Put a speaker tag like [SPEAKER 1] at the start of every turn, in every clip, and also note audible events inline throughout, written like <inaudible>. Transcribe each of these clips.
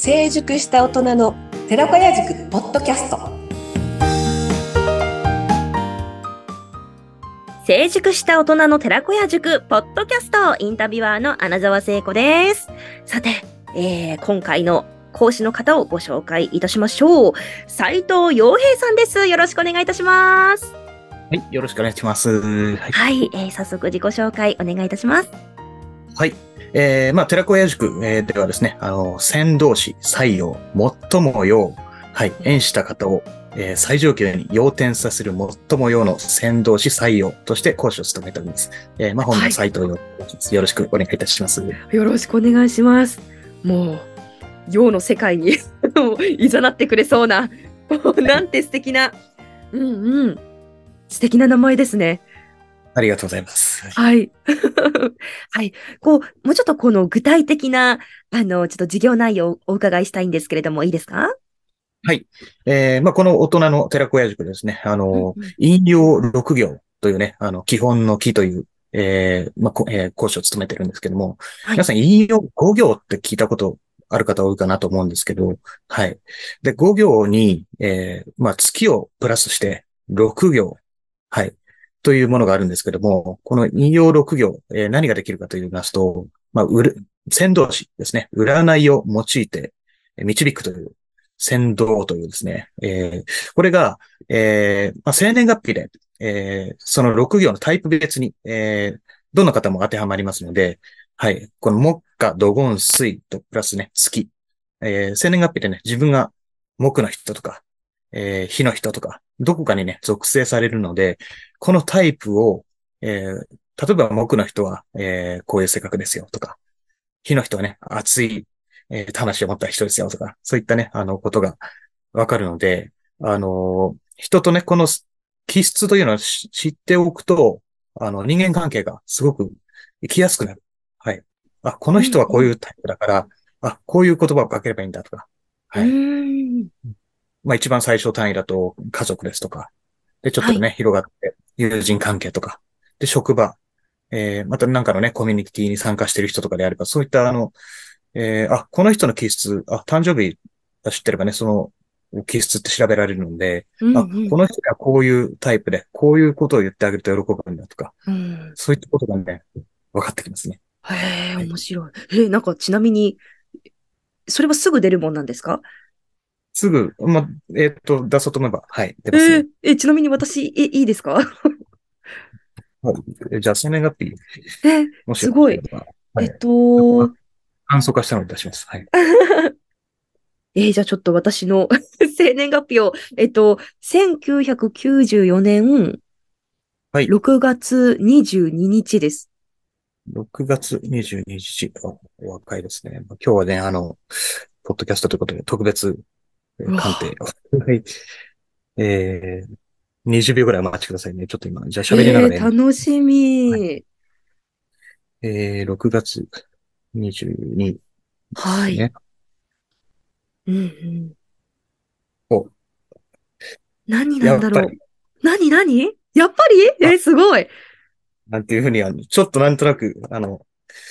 [SPEAKER 1] 成熟した大人の寺子屋塾ポッドキャスト
[SPEAKER 2] 成熟した大人の寺子屋塾ポッドキャストインタビュアーの穴澤聖子です。さて、えー、今回の講師の方をご紹介いたしましょう。斉藤洋平さんです。よろしくお願いいたします。
[SPEAKER 3] はい、よろしくお願いします。はい。
[SPEAKER 2] はい、えー、早速自己紹介お願いいたします。
[SPEAKER 3] はい。えー、まあ、寺子屋塾、えー、ではですね、あの、先導師、採用、最も用、はい、演した方を、えー、最上級に要点させる最も用の先導師採用として講師を務めております。えー、まあ、本日斉藤洋です。よろしくお願いいたします。
[SPEAKER 2] よろしくお願いします。もう、洋の世界に <laughs> いざなってくれそうな、<laughs> なんて素敵な、うんうん、素敵な名前ですね。
[SPEAKER 3] ありがとうございます。
[SPEAKER 2] はい。<laughs> はい。こう、もうちょっとこの具体的な、あの、ちょっと授業内容をお伺いしたいんですけれども、いいですか？
[SPEAKER 3] はい。えー、まあ、この大人の寺子屋塾ですね、あの、
[SPEAKER 2] うんうん
[SPEAKER 3] 引用六行というね、あの、基本の木という、えー、まあ、こえー講師を務めてるんですけども、
[SPEAKER 2] はい
[SPEAKER 3] 皆さん引用五行って聞いたことある方多いかなと思うんですけど、はい。で、五行に、えー、まあ、月をプラスして六行、はい。というものがあるんですけども、この引用六行、えー何ができるかと言いますと、まあ、うる、先導師ですね。占いを用いて導くという、先導というですね。えーこれが、えーまあ、生年月日で、えーその六行のタイプ別に、えーどの方も当てはまりますので、はい。この木火、土金、水とプラスね、月。えー生年月日でね、自分が木の人とか、えー火の人とか、どこかにね、属性されるので、このタイプを、えー例えば木の人は、えーこういう性格ですよとか、火の人はね、熱い、えー魂を持った人ですよとか、そういったね、あの、ことがわかるので、あのー人とね、この気質というのを知知っておくと、あの、人間関係がすごく生きやすくなる。はい。あ、この人はこういうタイプだから、あ、こういう言葉をかければいいんだとか。は
[SPEAKER 2] う
[SPEAKER 3] い。まあ一番最初単位だと家族ですとか。で、ちょっとね、広がって友人関係とか。で、職場。えー、またなんかのね、コミュニティに参加している人とかであれば、そういったあの、えー、あ、この人の気質、あ、誕生日が知ってればね、その気質って調べられるので、あ、
[SPEAKER 2] うんうん
[SPEAKER 3] この人がこういうタイプで、こういうことを言ってあげると喜ぶんだとか、
[SPEAKER 2] うん
[SPEAKER 3] そういったことがね、分かってきますね。
[SPEAKER 2] へえ、
[SPEAKER 3] はい
[SPEAKER 2] 面白い。えーなんかちなみに、それはすぐ出るもんなんですか？
[SPEAKER 3] すぐ、まあ、えーっと、出そうと思えば、はい、出
[SPEAKER 2] え
[SPEAKER 3] ますね。
[SPEAKER 2] ー。え、ちなみに私、え、いいですか？
[SPEAKER 3] はい。じゃあ、生年月日、
[SPEAKER 2] え、
[SPEAKER 3] もし
[SPEAKER 2] すごい。
[SPEAKER 3] はい。
[SPEAKER 2] えっと、
[SPEAKER 3] 簡素化したのを出します。はい。<laughs>
[SPEAKER 2] えーじゃあちょっと私の <laughs> 生年月日を、えっと、1994年
[SPEAKER 3] はい。
[SPEAKER 2] 6月22日です。
[SPEAKER 3] 6月22日、あお若いですね。今日はね、あの、ポッドキャストということで、特別鑑定を。はい。えー、20秒ぐらいお待ちくださいね。ちょっと今、じゃあ喋りながら
[SPEAKER 2] え
[SPEAKER 3] やり
[SPEAKER 2] ー楽しみ。
[SPEAKER 3] は
[SPEAKER 2] はい。
[SPEAKER 3] えー、6月22ですね。
[SPEAKER 2] うんうん。
[SPEAKER 3] お
[SPEAKER 2] 何なんだろう
[SPEAKER 3] やっぱり。
[SPEAKER 2] 何何？やっぱり？えーすごい。
[SPEAKER 3] なんていうふうに、あの、ちょっとなんとなく、あの、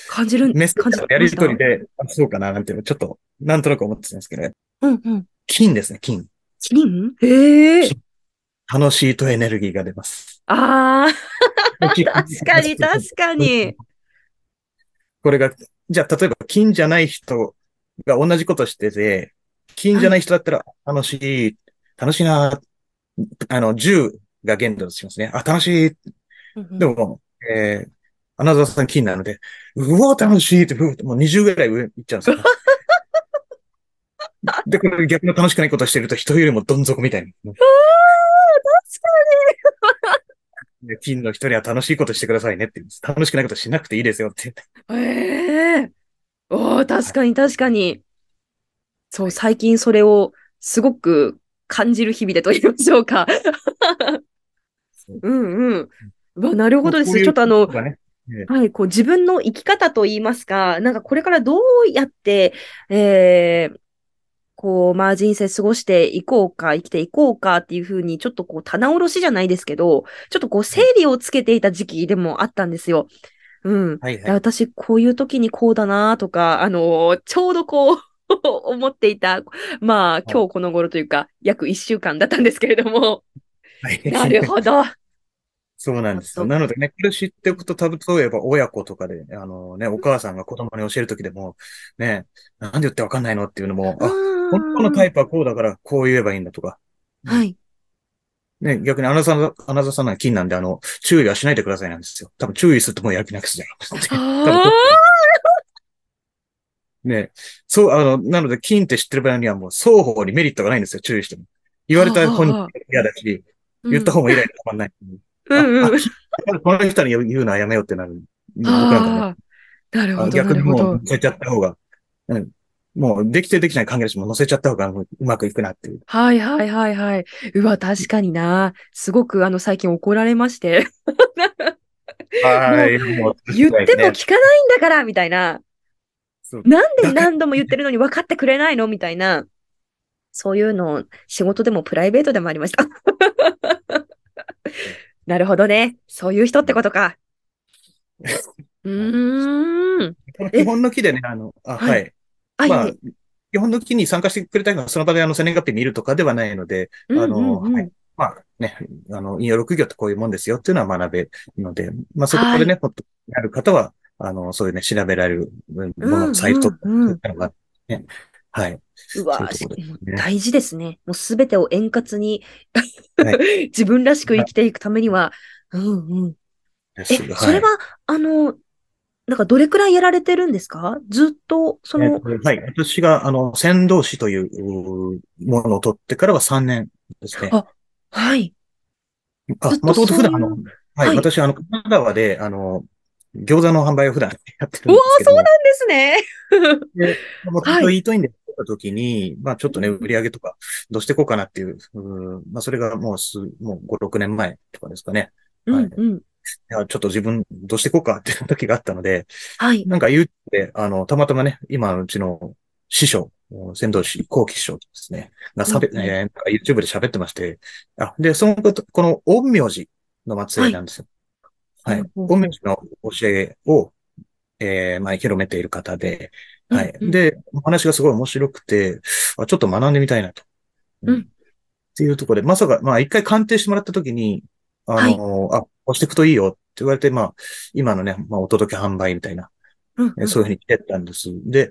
[SPEAKER 2] 感じる、
[SPEAKER 3] メッセージのやりとりで、あそうかな、なんていうの、ちょっと、なんとなく思ってたんですけどね。
[SPEAKER 2] たうんうん。
[SPEAKER 3] 金ですね、金。
[SPEAKER 2] 金？へえ。
[SPEAKER 3] 楽しいとエネルギーが出ます。
[SPEAKER 2] ああ、
[SPEAKER 3] 確 <laughs>
[SPEAKER 2] 確かに確かに。
[SPEAKER 3] これが、じゃあ、例えば、金じゃない人が同じことしてて、金じゃない人だったら、楽しい、楽しいな、あの、10が限度としますね。あ、楽しい。でも、えー、穴澤さん金なので、うわ、楽しいって、もう20ぐらい上行っちゃうんですよ。で、これ逆の楽しくないことしてると人よりもどん底みたいに。
[SPEAKER 2] 確 <laughs>
[SPEAKER 3] で金の人には楽しいことしてくださいねって言うんです。楽しくないことしなくていいですよって。
[SPEAKER 2] かに。ええおー確かに確かに。そう、最近それをすごく感じる日々でと言いましょうか。うんうん。うわ、なるほどですね。
[SPEAKER 3] こういう
[SPEAKER 2] ちょっとあのはい、こう自分の生き方といいますか、なんかこれからどうやって、えー、こう、まあ人生過ごしていこうか、生きていこうかっていうふうに、ちょっとこう棚卸しじゃないですけど、ちょっとこう整理をつけていた時期でもあったんですよ。うん。
[SPEAKER 3] はいはい
[SPEAKER 2] で私、こういう時にこうだなとか、あのーちょうどこう、<laughs> 思っていた、まあ、今日この頃というか、約1週間だったんですけれども。
[SPEAKER 3] はい。
[SPEAKER 2] なるほど。
[SPEAKER 3] そうなんですよ。なのでね、これ知っておくと、多分、例えば親子とかで、あのね、お母さんが子供に教えるときでも、ね、なんで言ってわかんないのっていうのも、あ、本当のタイプはこうだから、こう言えばいいんだとか。
[SPEAKER 2] はい。
[SPEAKER 3] ね、逆にアナザー、アナザーさんのは金なんで、あの、注意はしないでくださいなんですよ。多分注意するともうやる気なくすじゃん。
[SPEAKER 2] あ <laughs>
[SPEAKER 3] ね、そう、あの、なので、金って知ってる場合にはもう双方にメリットがないんですよ、注意しても。言われた本人が嫌だし、
[SPEAKER 2] ー
[SPEAKER 3] 言った方もイライラたまんない。
[SPEAKER 2] うんうん。
[SPEAKER 3] この人に言うのはやめようってなる。僕なんかね。
[SPEAKER 2] ああ、なるほ
[SPEAKER 3] あ
[SPEAKER 2] ど、な
[SPEAKER 3] 逆にもう
[SPEAKER 2] るほど
[SPEAKER 3] 乗。せちゃった方が、うん。もうできてできない関係だし、もう乗せちゃった方がうまくいくなっていう。
[SPEAKER 2] はいはいはいはい。うわ、確かにな。すごくあの最近怒られまして。
[SPEAKER 3] はい。もう
[SPEAKER 2] 言っても聞かないんだからみたいな。なんで何度も言ってるのに分かってくれないの？みたいな。そういうの、仕事でもプライベートでもありました。<laughs> なるほどね。そういう人ってことか。<laughs> うーん。
[SPEAKER 3] この基本の木でね、あの、あ、
[SPEAKER 2] はい
[SPEAKER 3] はい。
[SPEAKER 2] あ、い
[SPEAKER 3] まあ基本の木に参加してくれた人がその場であの、生年月日見るとかではないので、あの、はい。まあね、あの、引用6行ってこういうもんですよっていうのは学べるので、まあそこでね、もっとやる方は、あの、そういうね、調べられるもの、サイト、
[SPEAKER 2] うんうんうん
[SPEAKER 3] そういったのがね、はい。
[SPEAKER 2] うわ
[SPEAKER 3] そういうね
[SPEAKER 2] 大事ですね。もうすべてを円滑に、
[SPEAKER 3] は <laughs>
[SPEAKER 2] 自分らしく生きていくためには。うんうん。え、それは、あの、なんかどれくらいやられてるんですか？ずっと、その、
[SPEAKER 3] えっとはい。私が、あの、先導士といううものを取ってからは3年ですね。
[SPEAKER 2] あはい。
[SPEAKER 3] あもともと普段、あの、はい、
[SPEAKER 2] はい
[SPEAKER 3] 私、あの、神奈川で、あの、餃子の販売を普段やってる
[SPEAKER 2] うんわ
[SPEAKER 3] ですけども、
[SPEAKER 2] ですね。
[SPEAKER 3] で、もと
[SPEAKER 2] はい
[SPEAKER 3] もとイートインでた時に、まあちょっとね、売り上げとか、どうしていこうかなっていう、うーまあそれがもうす、もう5、6年前とかですかね。はい
[SPEAKER 2] うんうん。
[SPEAKER 3] いや、ちょっと自分、どうしていこうかっていう時があったので、
[SPEAKER 2] はい。
[SPEAKER 3] なんか YouTube で、あの、たまたまね、今のうちの師匠、先導師、後期師匠ですね、がさべ、
[SPEAKER 2] うんうん
[SPEAKER 3] えー YouTube で喋ってまして、あ、で、そのこと、この陰陽師の末裔なんですよ。はい。陰陽師の教えを、えー、まあ、広めている方で、はい。
[SPEAKER 2] うんうん
[SPEAKER 3] で、お話がすごい面白くて、あ、ちょっと学んでみたいなと。
[SPEAKER 2] うん
[SPEAKER 3] っていうところで、まさか、まあ、一回鑑定してもらったときに、あの、あ、押していくといいよって言われて、まあ、今のね、まあ、お届け販売みたいな、
[SPEAKER 2] うん
[SPEAKER 3] えそういうふうに来てたんです。で、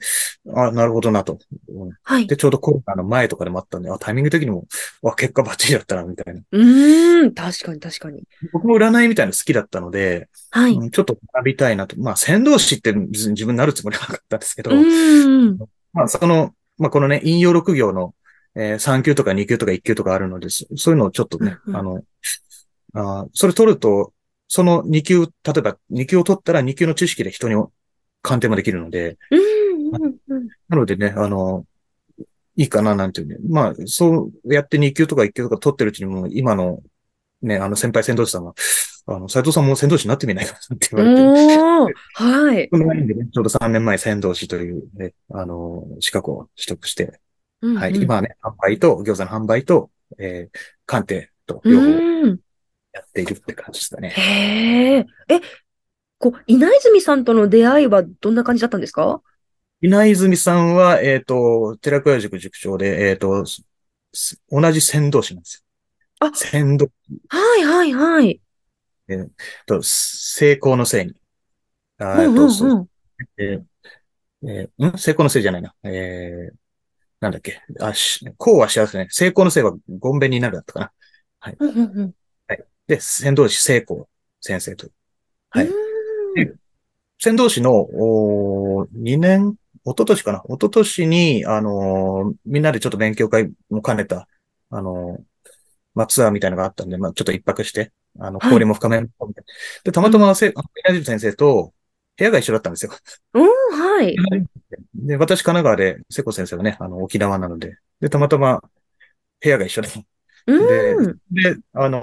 [SPEAKER 3] あ、なるほどなと。うん
[SPEAKER 2] はい。
[SPEAKER 3] で、ちょうどコロナの前とかでもあったんで、あ、タイミング的にも、わ、結果バッチリだったな、みたいな。
[SPEAKER 2] うーん。確かに確かに。
[SPEAKER 3] 僕も占いみたいなの好きだったので、
[SPEAKER 2] はい。
[SPEAKER 3] うんちょっと学びたいなと。まあ、先導師って別に自分になるつもりはなかったんですけど、
[SPEAKER 2] うーん。
[SPEAKER 3] まあ、その、まあ、このね、引用6行の、えー3級とか2級とか1級とかあるので、そそういうのをちょっとね、
[SPEAKER 2] うんうん
[SPEAKER 3] あの、あーそれ取ると、その2級、例えば2級を取ったら2級の知識で人に鑑定もできるので、
[SPEAKER 2] うんうんうん。
[SPEAKER 3] なのでね、あの、いいかななんていうね。まあ、そうやって2級とか1級とか取ってるうちにもう今のね、あの先輩先導士さんが、あの、斉藤さんも先導士になってみないかなって言われて。
[SPEAKER 2] はい。
[SPEAKER 3] このラインでね、ちょうど3年前先導士というね、あの、資格を取得して、はい。今はね、販売と、餃子の販売と、えー、鑑定と、
[SPEAKER 2] う
[SPEAKER 3] 両方。やっているって感じですかね。
[SPEAKER 2] へえ。え、こう、稲泉さんとの出会いはどんな感じだったんですか？
[SPEAKER 3] 稲泉さんは、えっ、と、寺子屋塾塾長で、えっ、と、すす同じ先導士なんですよ。
[SPEAKER 2] あ
[SPEAKER 3] 先導
[SPEAKER 2] はいはいはい。
[SPEAKER 3] と、成功のせいに。あ
[SPEAKER 2] うん
[SPEAKER 3] ーと、そう。えーえーん？成功のせいじゃないな。えー、なんだっけ。あ、し、こうは幸せね。成功のせいはゴンベになるだったかな。
[SPEAKER 2] うんうんうん。
[SPEAKER 3] で、先導士成功先生と。はい。先導士の、おー2年、一昨年かな？一昨年に、あのーみんなでちょっと勉強会も兼ねた、あのーまあ、ツアーみたいなのがあったんで、まあ、ちょっと一泊して、あの、
[SPEAKER 2] はい。
[SPEAKER 3] 交流も深めるで、たまたませ、あの先生と部屋が一緒だったんですよ。
[SPEAKER 2] うん、はい。<laughs>
[SPEAKER 3] で、私、神奈川で、瀬古先生はね、あの、沖縄なので、で、たまたま部屋が一緒で、
[SPEAKER 2] うん。
[SPEAKER 3] で、あの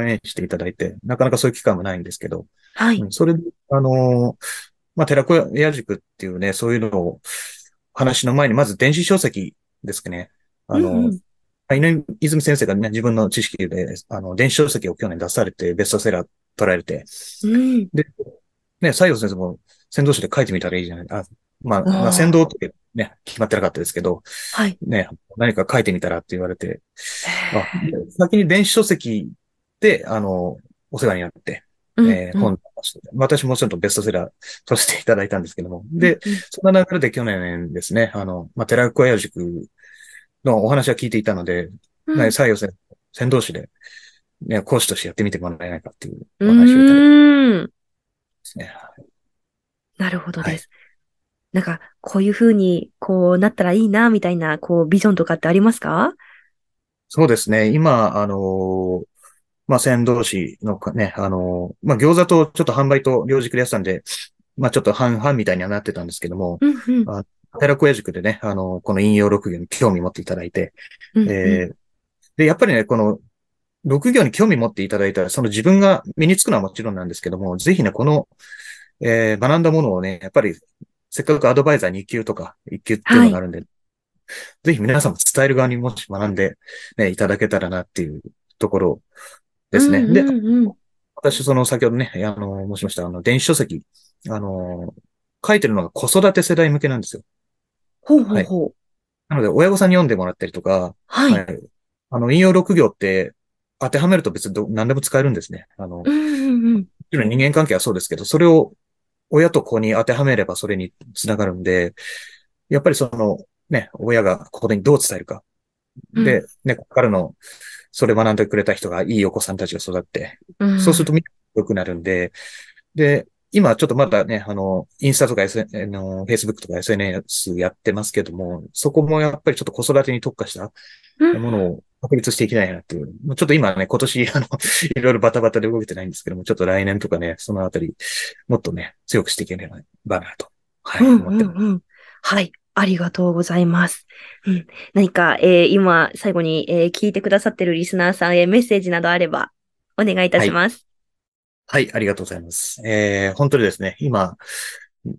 [SPEAKER 3] ー演していただいて、なかなかそういう機会もないんですけど、
[SPEAKER 2] はい。
[SPEAKER 3] うんそれで、あのーまあ、寺子屋塾っていうね、そういうのを、話の前に、まず電子書籍ですね。あのー
[SPEAKER 2] うんうん
[SPEAKER 3] 稲泉先生がね、自分の知識で、あの、電子書籍を去年出されて、ベストセラー取られて、
[SPEAKER 2] うん。
[SPEAKER 3] ね、西洋先生も、先導紙で書いてみたらいいじゃない。あまあ、ま
[SPEAKER 2] あ
[SPEAKER 3] 先導ってね、決まってなかったですけど、
[SPEAKER 2] はい。
[SPEAKER 3] ね、何か書いてみたらって言われて、あ先に電子書籍で、あの、お世話になって、
[SPEAKER 2] うん
[SPEAKER 3] えー本出して私もちょっとベストセラー取らせていただいたんですけども。で、
[SPEAKER 2] うん
[SPEAKER 3] そんな流れで去年ですね、あの、まあ、寺子屋塾のお話は聞いていたので、
[SPEAKER 2] うん
[SPEAKER 3] ね、採用先先導士で、ね、講師としてやってみてもらえないかっていう
[SPEAKER 2] う
[SPEAKER 3] お話をいただいて
[SPEAKER 2] ーん。
[SPEAKER 3] ですね。
[SPEAKER 2] なるほど
[SPEAKER 3] はい
[SPEAKER 2] です。なんか、こういう風に、こうなったらいいな、みたいな、こう、ビジョンとかってありますか？
[SPEAKER 3] そうですね。今、あのーまあ、先導士のかね、あのーまあ、餃子とちょっと販売と両軸でやってたんで、まあ、ちょっと半々みたいにはなってたんですけども、
[SPEAKER 2] うんうん。
[SPEAKER 3] 寺子屋塾でね、あのーこの引用6行に興味持っていただいて、
[SPEAKER 2] うんうん
[SPEAKER 3] えーで、やっぱりね、この6行に興味持っていただいたら、その自分が身につくのはもちろんなんですけども、ぜひね、この、えー学んだものをね、やっぱり、せっかくアドバイザー2級とか1級っていうのがあるんで、ぜひ皆さんも伝える側にもし学んで、ね、いただけたらなっていうところですね。で
[SPEAKER 2] うん、うんうん
[SPEAKER 3] 私、その先ほどね、あの、申しました、あの、電子書籍、あの、書いてるのが子育て世代向けなんですよ。
[SPEAKER 2] ほうほうほう。
[SPEAKER 3] なので、親御さんに読んでもらったりとか、
[SPEAKER 2] はい。
[SPEAKER 3] はい。あの、引用6行って当てはめると別にど何でも使えるんですね。あの、も
[SPEAKER 2] うんうんうん
[SPEAKER 3] 人間関係はそうですけど、それを親と子に当てはめればそれにつながるんで、やっぱりその、ね、親が子にどう伝えるか。で、ね、ここからの、それ学んでくれた人がいいお子さんたちが育って、
[SPEAKER 2] うん。
[SPEAKER 3] そうするとみんな良くなるんで、で、今ちょっとまだね、あの、インスタとか、S、あの、Facebook とか SNS やってますけども、そこもやっぱりちょっと子育てに特化した
[SPEAKER 2] うん。
[SPEAKER 3] ものを確立していきたいなっていう。もうちょっと今ね、今年、<laughs> あの、いろいろバタバタで動けてないんですけども、ちょっと来年とかね、そのあたり、もっとね、強くしていければなと、はい、
[SPEAKER 2] うん
[SPEAKER 3] 思ってます。
[SPEAKER 2] うんうん。はい。ありがとうございます。うん、何か、えー今、最後に、えー聞いてくださってるリスナーさんへメッセージなどあれば、お願いいたします。
[SPEAKER 3] はい、ありがとうございます。えー、本当にですね、今、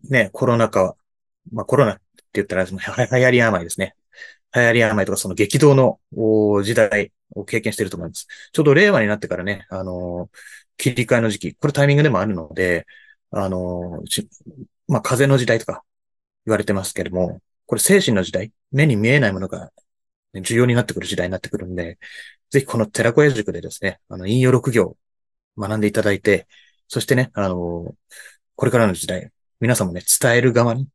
[SPEAKER 3] ね、コロナ禍、まあコロナって言ったら、そのは流行り病ですね。流行り病とかその激動の時代を経験していると思います。ちょうど令和になってからね、あの切り替えの時期、これタイミングでもあるので、あのまあ風の時代とか言われてますけれども、これ精神の時代、目に見えないものが重要になってくる時代になってくるんで、ぜひこの寺子屋塾でですね、あの、引用6行学んでいただいて、そしてね、あの、これからの時代、皆さんもね、伝える側に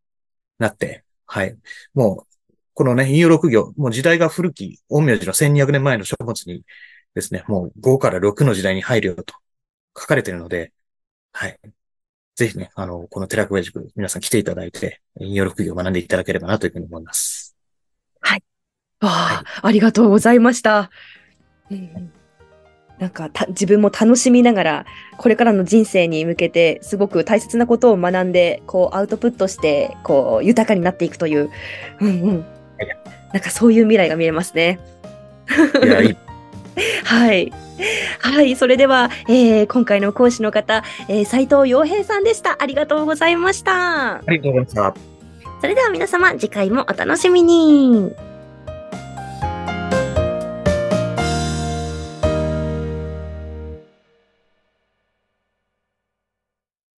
[SPEAKER 3] なって、はい。もう、このね、引用6行、もう時代が古き、陰陽師の1200年前の書物にですね、もう5から6の時代に入るよと書かれているので、はい。ぜひね、あの、この寺子屋塾、皆さん来ていただいて、引用6行学んでいただければなというふうに思います。
[SPEAKER 2] わあ、ありがとうございました。うんうんなんかた自分も楽しみながらこれからの人生に向けてすごく大切なことを学んでこうアウトプットしてこう豊かになっていくという、うんうん、なんかそういう未来が見えますね。<laughs> はい。はい。それでは、えー今回の講師の方、えー斉藤洋平さんでした。ありがとうございました。
[SPEAKER 3] ありがとうございました。
[SPEAKER 2] それでは皆様、次回もお楽しみに。